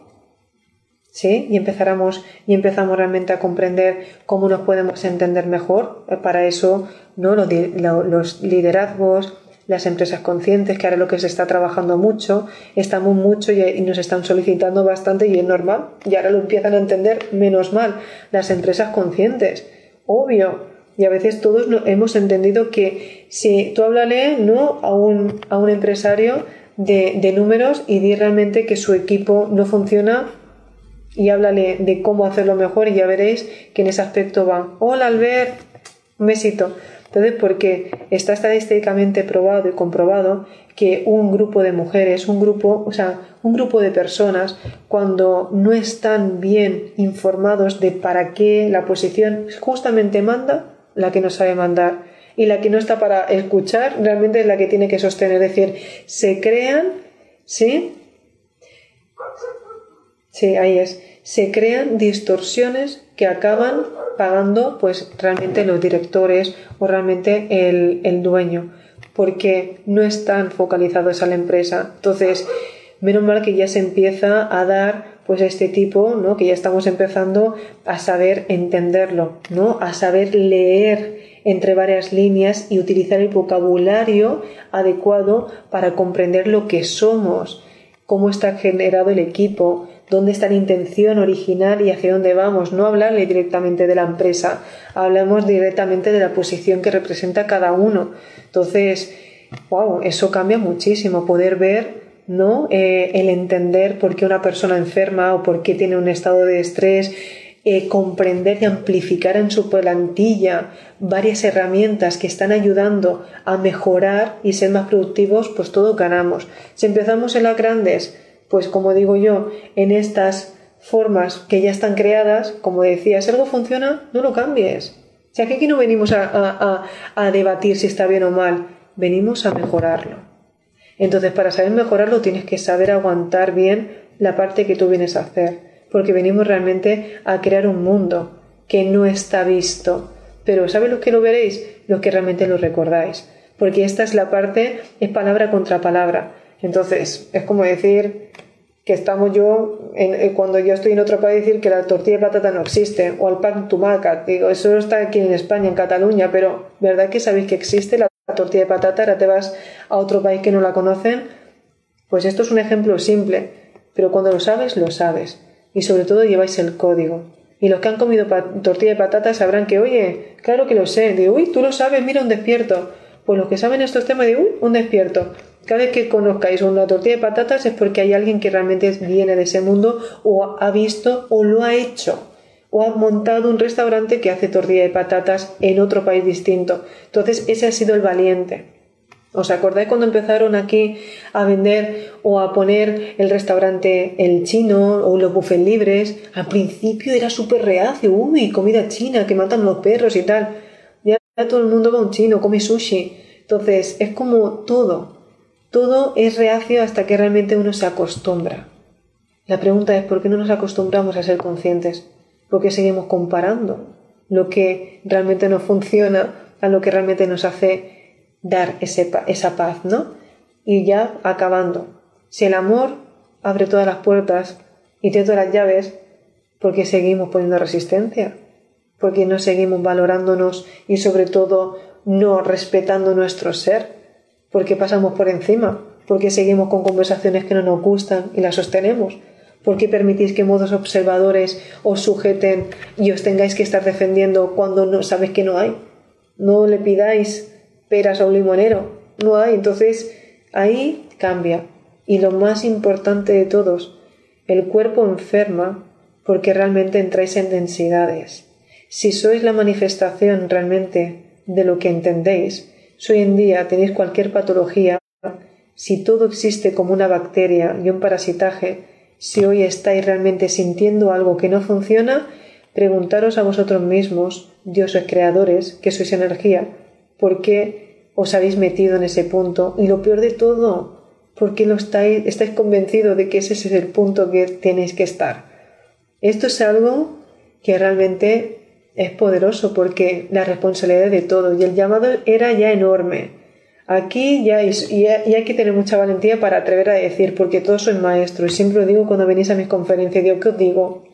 ¿Sí? Y empezáramos, y empezamos realmente a comprender cómo nos podemos entender mejor. Para eso, ¿no? los, los liderazgos, las empresas conscientes, que ahora lo que se está trabajando mucho, estamos mucho y, nos están solicitando bastante y es normal, y ahora lo empiezan a entender menos mal, las empresas conscientes, obvio, y a veces todos hemos entendido que si tú háblale ¿no? a, un, a un empresario de, de números y di realmente que su equipo no funciona y háblale de cómo hacerlo mejor y ya veréis que en ese aspecto va. Hola Albert, un besito. Entonces, porque está estadísticamente probado y comprobado que un grupo de mujeres, un grupo, o sea, un grupo de personas, cuando no están bien informados de para qué la posición justamente manda, la que no sabe mandar y la que no está para escuchar, realmente es la que tiene que sostener. Es decir, se crean, ¿sí? Sí, ahí es. Se crean distorsiones que acaban pagando pues realmente los directores o realmente el, el dueño porque no están focalizados a la empresa. Entonces, menos mal que ya se empieza a dar pues este tipo, ¿no? Que ya estamos empezando a saber entenderlo, ¿no? A saber leer entre varias líneas y utilizar el vocabulario adecuado para comprender lo que somos cómo está generado el equipo, dónde está la intención original y hacia dónde vamos. No hablarle directamente de la empresa, hablamos directamente de la posición que representa cada uno. Entonces, wow, eso cambia muchísimo, poder ver ¿no? Eh, el entender por qué una persona enferma o por qué tiene un estado de estrés, eh, comprender y amplificar en su plantilla varias herramientas que están ayudando a mejorar y ser más productivos, pues todo ganamos. Si empezamos en las grandes, pues como digo yo, en estas formas que ya están creadas, como decía, si algo funciona, no lo cambies. O sea, que aquí no venimos a, a debatir si está bien o mal, venimos a mejorarlo. Entonces, para saber mejorarlo, tienes que saber aguantar bien la parte que tú vienes a hacer porque venimos realmente a crear un mundo que no está visto. Pero ¿sabes lo que lo veréis? Los que realmente lo recordáis. Porque esta es la parte, es palabra contra palabra. Entonces, es como decir que estamos yo, eh, cuando yo estoy en otro país, decir que la tortilla de patata no existe, o el pan tumaca. Digo, eso está aquí en España, en Cataluña, pero ¿verdad que sabéis que existe la tortilla de patata? Ahora te vas a otro país que no la conocen. Pues esto es un ejemplo simple, pero cuando lo sabes, lo sabes y sobre todo lleváis el código. Y los que han comido tortilla de patatas sabrán que, oye, claro que lo sé, de uy, tú lo sabes, mira un despierto. Pues los que saben estos temas de, uy, un despierto. Cada vez que conozcáis una tortilla de patatas es porque hay alguien que realmente viene de ese mundo o ha visto o lo ha hecho o ha montado un restaurante que hace tortilla de patatas en otro país distinto. Entonces ese ha sido el valiente. ¿Os acordáis cuando empezaron aquí a vender o a poner el restaurante el chino o los buffets libres? Al principio era súper reacio, uy, comida china, que matan los perros y tal. Ya todo el mundo va a un chino, come sushi. Entonces, es como todo. Todo es reacio hasta que realmente uno se acostumbra. La pregunta es, ¿por qué no nos acostumbramos a ser conscientes? ¿Por qué seguimos comparando lo que realmente no funciona a lo que realmente nos hace dar esa paz, ¿no? Y ya acabando. Si el amor abre todas las puertas y tiene todas las llaves, ¿por qué seguimos poniendo resistencia? ¿Por qué no seguimos valorándonos y sobre todo no respetando nuestro ser? ¿Por qué pasamos por encima? ¿Por qué seguimos con conversaciones que no nos gustan y las sostenemos? ¿Por qué permitís que modos observadores os sujeten y os tengáis que estar defendiendo cuando no sabéis que no hay? No le pidáis peras a un limonero. No hay. Entonces ahí cambia. Y lo más importante de todos, el cuerpo enferma porque realmente entráis en densidades. Si sois la manifestación realmente de lo que entendéis, si hoy en día tenéis cualquier patología, si todo existe como una bacteria y un parasitaje, si hoy estáis realmente sintiendo algo que no funciona, preguntaros a vosotros mismos, dioses creadores, que sois energía, por qué os habéis metido en ese punto. Y lo peor de todo, ¿por qué lo estáis, estáis convencidos de que ese es el punto que tenéis que estar. Esto es algo que realmente es poderoso porque la responsabilidad de todo y el llamado era ya enorme. Aquí ya, y, hay que tener mucha valentía para atrever a decir, porque todos sois maestros, y siempre lo digo cuando venís a mis conferencias, digo, ¿qué os digo?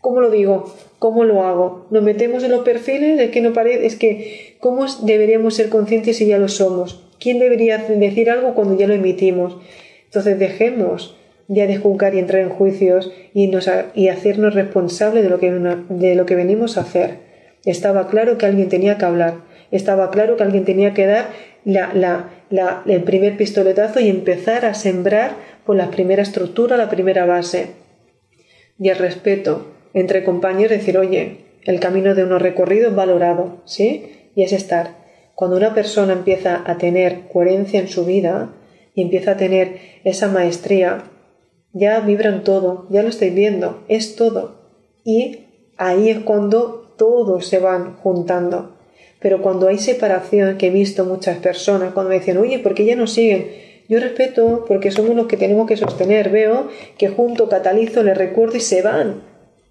¿Cómo lo digo? ¿Cómo lo hago? ¿Nos metemos en los perfiles? Es que no parece, es que ¿cómo deberíamos ser conscientes si ya lo somos? ¿Quién debería decir algo cuando ya lo emitimos? Entonces dejemos ya de juzgar y entrar en juicios y, nos, y hacernos responsables de lo, que, de lo que venimos a hacer. Estaba claro que alguien tenía que hablar, estaba claro que alguien tenía que dar la, la, el primer pistoletazo y empezar a sembrar por la primera estructura, la primera base. Y el respeto, entre compañeros decir, oye, el camino de uno recorrido es valorado, ¿sí? Y es estar. Cuando una persona empieza a tener coherencia en su vida y empieza a tener esa maestría, ya vibran todo, ya lo estáis viendo, es todo. Y ahí es cuando todos se van juntando. Pero cuando hay separación, que he visto muchas personas, cuando me dicen, oye, ¿por qué ya no siguen? Yo respeto porque somos los que tenemos que sostener. Veo que junto catalizo, les recuerdo y se van.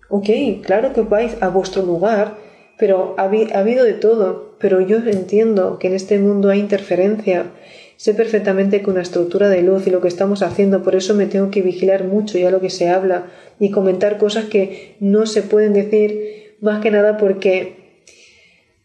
Ok, claro que vais a vuestro lugar, pero ha, habido de todo. Pero yo entiendo que en este mundo hay interferencia. Sé perfectamente que una estructura de luz y lo que estamos haciendo, por eso me tengo que vigilar mucho ya lo que se habla y comentar cosas que no se pueden decir, más que nada porque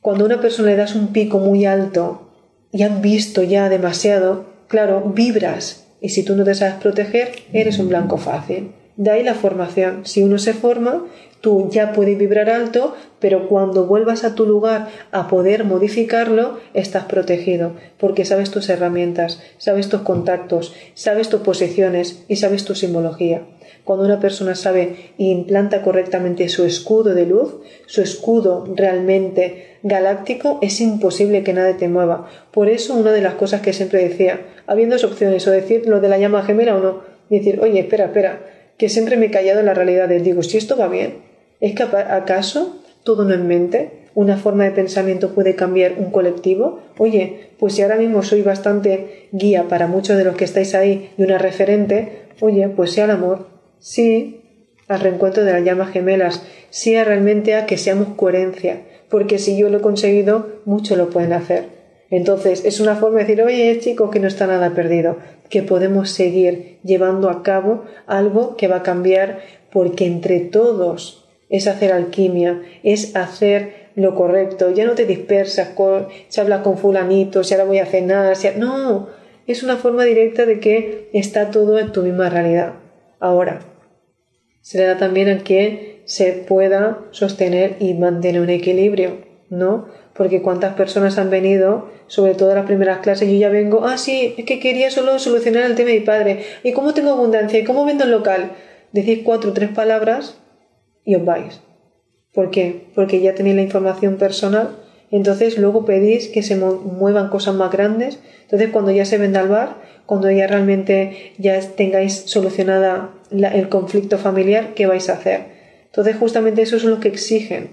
cuando una persona le das un pico muy alto y han visto ya demasiado, claro, vibras Y si tú no te sabes proteger, eres un blanco fácil. De ahí la formación. Si uno se forma, tú ya puedes vibrar alto, pero cuando vuelvas a tu lugar a poder modificarlo, estás protegido, porque sabes tus herramientas, sabes tus contactos, sabes tus posiciones y sabes tu simbología. Cuando una persona sabe e implanta correctamente su escudo de luz, su escudo realmente galáctico, es imposible que nada te mueva. Por eso una de las cosas que siempre decía, habiendo dos opciones, o decir lo de la llama gemela o no, decir, oye, espera, espera, que siempre me he callado en la realidad. Digo, si esto va bien, ¿es que acaso todo no en mente? ¿Una forma de pensamiento puede cambiar un colectivo? Oye, pues si ahora mismo soy bastante guía para muchos de los que estáis ahí y una referente, oye, pues sea el amor, sí al reencuentro de las llamas gemelas, sí a realmente a que seamos coherencia, porque si yo lo he conseguido, muchos lo pueden hacer. Entonces, es una forma de decir, oye, chicos, que no está nada perdido, que podemos seguir llevando a cabo algo que va a cambiar porque entre todos es hacer alquimia, es hacer lo correcto, ya no te dispersas, se habla con fulanito, si ahora voy a cenar, si... no, es una forma directa de que está todo en tu misma realidad. Ahora, se le da también a que se pueda sostener y mantener un equilibrio, ¿no? Porque cuántas personas han venido, sobre todo las primeras clases, yo ya vengo, ah, sí, es que quería solo solucionar el tema de mi padre. ¿Y cómo tengo abundancia? ¿Y cómo vendo el local? Decís cuatro o tres palabras y os vais. ¿Por qué? Porque ya tenéis la información personal, entonces luego pedís que se muevan cosas más grandes. Entonces cuando ya se venda al bar, cuando ya realmente ya tengáis solucionada el conflicto familiar, ¿qué vais a hacer? Entonces justamente eso es lo que exigen.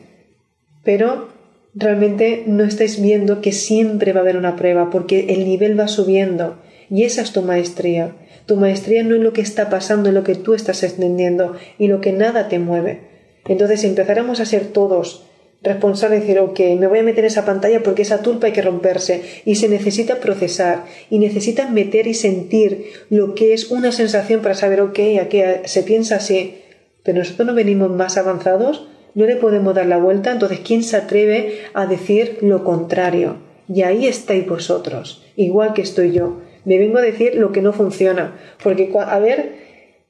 Pero realmente no estáis viendo que siempre va a haber una prueba porque el nivel va subiendo y esa es tu maestría. Tu maestría no es lo que está pasando, es lo que tú estás entendiendo y lo que nada te mueve. Entonces, si empezáramos a ser todos responsables, decir, ok, me voy a meter en esa pantalla porque esa tulpa hay que romperse y se necesita procesar y necesitas meter y sentir lo que es una sensación para saber, ok, aquí se piensa así, pero nosotros no venimos más avanzados no le podemos dar la vuelta, entonces ¿quién se atreve a decir lo contrario? Y ahí estáis vosotros, igual que estoy yo. Me vengo a decir lo que no funciona, porque a ver,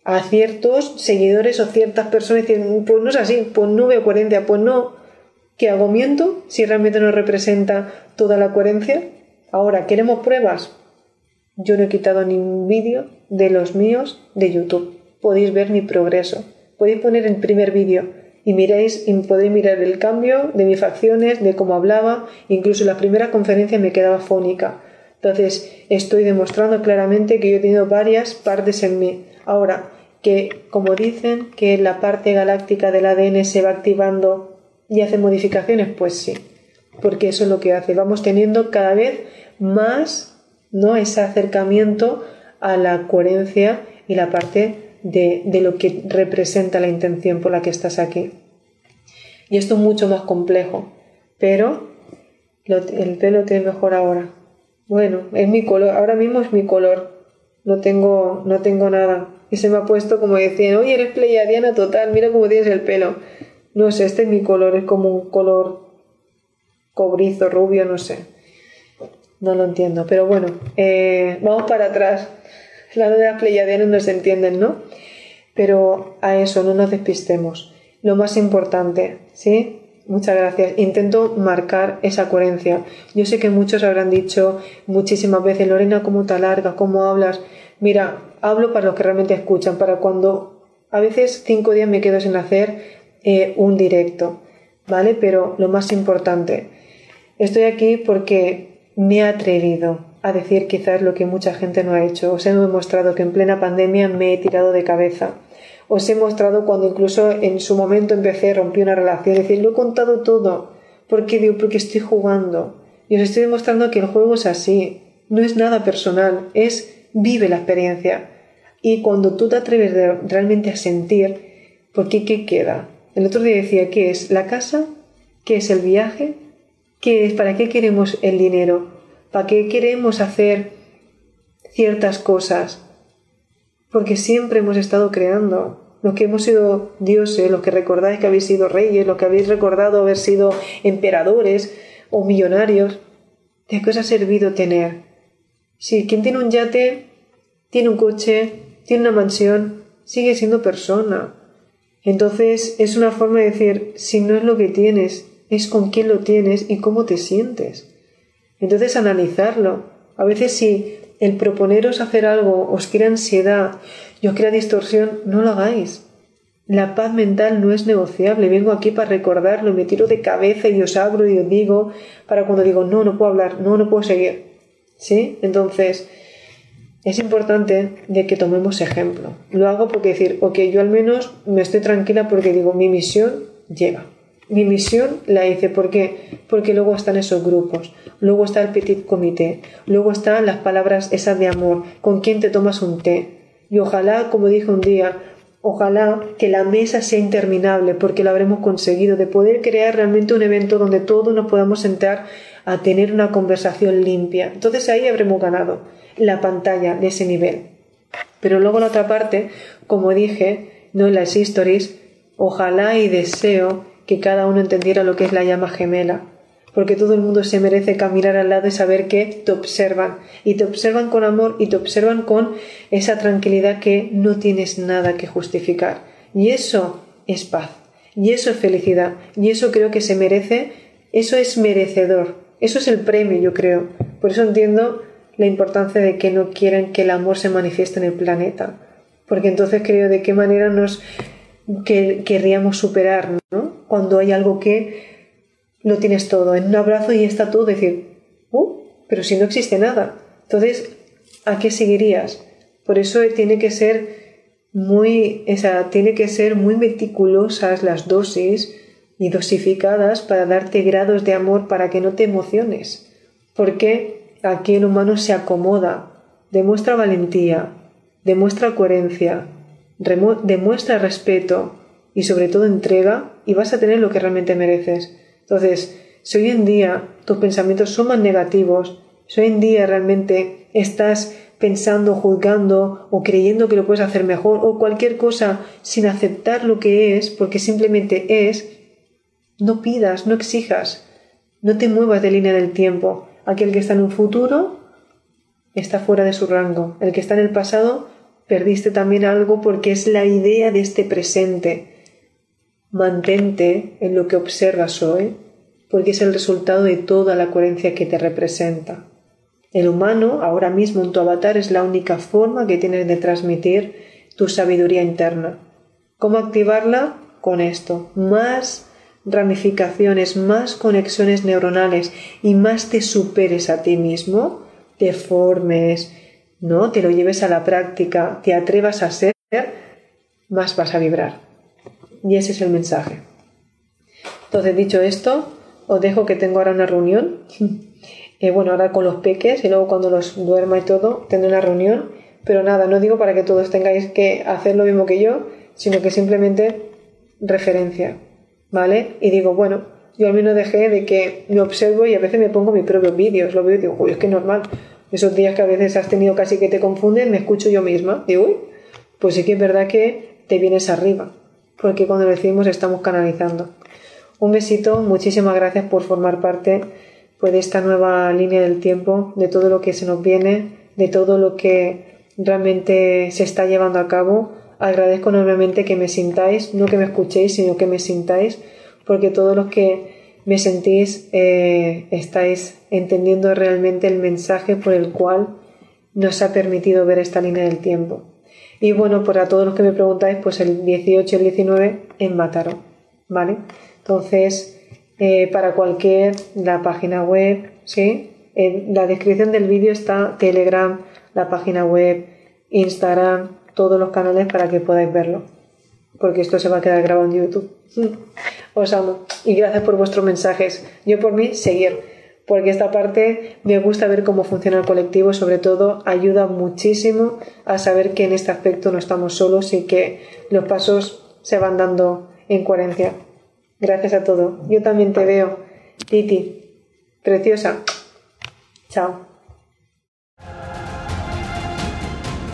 a ciertos seguidores o ciertas personas dicen, pues no es así, pues no veo coherencia, pues no, ¿qué hago miento si realmente no representa toda la coherencia? Ahora, ¿queremos pruebas? Yo no he quitado ningún vídeo de los míos de YouTube. Podéis ver mi progreso. Podéis poner el primer vídeo y miréis y podéis mirar el cambio de mis facciones, de cómo hablaba, incluso en la primera conferencia me quedaba fónica. Entonces, estoy demostrando claramente que yo he tenido varias partes en mí. Ahora, que como dicen que la parte galáctica del ADN se va activando y hace modificaciones, pues sí, porque eso es lo que hace. Vamos teniendo cada vez más ¿no? ese acercamiento a la coherencia y la parte de, lo que representa la intención por la que estás aquí. Y esto es mucho más complejo, pero el pelo tiene mejor ahora. Bueno, es mi color, ahora mismo es mi color, no tengo, no tengo nada. Y se me ha puesto como decían, oye, eres pleiadiana total, mira cómo tienes el pelo. No sé, este es mi color, es como un color cobrizo, rubio, no sé. No lo entiendo, pero bueno, eh, vamos para atrás. Las de las pleiadianas no se entienden, ¿no? Pero a eso no nos despistemos. Lo más importante, ¿sí? Muchas gracias. Intento marcar esa coherencia. Yo sé que muchos habrán dicho muchísimas veces, Lorena, ¿cómo te alargas? ¿Cómo hablas? Mira, hablo para los que realmente escuchan, para cuando a veces cinco días me quedo sin hacer eh, un directo, ¿vale? Pero lo más importante, estoy aquí porque me he atrevido a decir quizás lo que mucha gente no ha hecho. Os he demostrado que en plena pandemia me he tirado de cabeza. Os he mostrado cuando incluso en su momento empecé, rompí una relación, es decir, lo he contado todo. ¿Por qué digo? Porque estoy jugando. Y os estoy demostrando que el juego es así. No es nada personal, es vive la experiencia. Y cuando tú te atreves realmente a sentir, ¿por qué qué queda? El otro día decía, ¿qué es la casa? ¿Qué es el viaje? ¿Qué es para qué queremos el dinero? ¿Para qué queremos hacer ciertas cosas? Porque siempre hemos estado creando. Los que hemos sido dioses, los que recordáis que habéis sido reyes, los que habéis recordado haber sido emperadores o millonarios, ¿de qué os ha servido tener? Si quien tiene un yate tiene un coche, tiene una mansión, sigue siendo persona. Entonces es una forma de decir, si no es lo que tienes, es con quién lo tienes y cómo te sientes. Entonces analizarlo. A veces si el proponeros hacer algo os crea ansiedad y os crea distorsión, no lo hagáis. La paz mental no es negociable. Vengo aquí para recordarlo, me tiro de cabeza y os abro y os digo para cuando digo no, no puedo hablar, no, no puedo seguir. ¿Sí? Entonces, es importante de que tomemos ejemplo. Lo hago porque decir, ok, yo al menos me estoy tranquila porque digo, mi misión llega. Mi misión la hice, ¿por qué? Porque luego están esos grupos, luego está el petit comité, luego están las palabras esas de amor, con quién te tomas un té. Y ojalá, como dije un día, ojalá que la mesa sea interminable porque lo habremos conseguido, de poder crear realmente un evento donde todos nos podamos sentar a tener una conversación limpia. Entonces ahí habremos ganado la pantalla de ese nivel. Pero luego la otra parte, como dije, no en las stories, ojalá y deseo que cada uno entendiera lo que es la llama gemela, porque todo el mundo se merece caminar al lado y saber que te observan, y te observan con amor y te observan con esa tranquilidad que no tienes nada que justificar. Y eso es paz, y eso es felicidad, y eso creo que se merece, eso es merecedor, eso es el premio, yo creo. Por eso entiendo la importancia de que no quieren que el amor se manifieste en el planeta. Porque entonces creo de qué manera nos querríamos superar, ¿no? Cuando hay algo que lo tienes todo, en un abrazo y está todo, decir, uh, pero si no existe nada. Entonces, ¿a qué seguirías? Por eso tiene que ser muy, esa, tiene que ser muy meticulosas las dosis y dosificadas para darte grados de amor para que no te emociones. Porque Aquí el humano se acomoda, demuestra valentía, demuestra coherencia, demuestra respeto y sobre todo entrega y vas a tener lo que realmente mereces. Entonces, si hoy en día tus pensamientos son más negativos, si hoy en día realmente estás pensando, juzgando o creyendo que lo puedes hacer mejor o cualquier cosa sin aceptar lo que es, porque simplemente es, no pidas, no exijas, no te muevas de línea del tiempo. Aquel que está en un futuro está fuera de su rango. El que está en el pasado perdiste también algo porque es la idea de este presente. Mantente en lo que observas hoy porque es el resultado de toda la coherencia que te representa. El humano, ahora mismo en tu avatar, es la única forma que tienes de transmitir tu sabiduría interna. ¿Cómo activarla? Con esto. Más ramificaciones, más conexiones neuronales y más te superes a ti mismo, te formes, ¿no? Te lo lleves a la práctica, te atrevas a ser, más vas a vibrar. Y ese es el mensaje. Entonces, dicho esto, os dejo que tengo ahora una reunión. Eh, bueno, ahora con los peques y luego cuando los duerma y todo, tendré una reunión. Pero nada, no digo para que todos tengáis que hacer lo mismo que yo, sino que simplemente referencia. ¿Vale? Y digo, bueno, yo al menos dejé de que me observo y a veces me pongo mis propios vídeos, lo veo y digo, uy, es que normal. Esos días que a veces has tenido casi que te confunden, me escucho yo misma, digo, uy, pues sí que es verdad que te vienes arriba, porque cuando lo decimos estamos canalizando. Un besito, muchísimas gracias por formar parte pues, de esta nueva línea del tiempo, de todo lo que se nos viene, de todo lo que realmente se está llevando a cabo agradezco enormemente que me sintáis, no que me escuchéis, sino que me sintáis, porque todos los que me sentís eh, estáis entendiendo realmente el mensaje por el cual nos ha permitido ver esta línea del tiempo. Y bueno, para todos los que me preguntáis, pues el 18 y el 19 en Mataró, ¿vale? Entonces, eh, para cualquier, la página web, ¿sí? En la descripción del vídeo está Telegram, la página web, Instagram, todos los canales para que podáis verlo. Porque esto se va a quedar grabado en YouTube. Os amo. Y gracias por vuestros mensajes. Yo por mí, seguir. Porque esta parte me gusta ver cómo funciona el colectivo y sobre todo ayuda muchísimo a saber que en este aspecto no estamos solos y que los pasos se van dando en coherencia. Gracias a todo. Yo también te veo. Titi. Preciosa. Chao.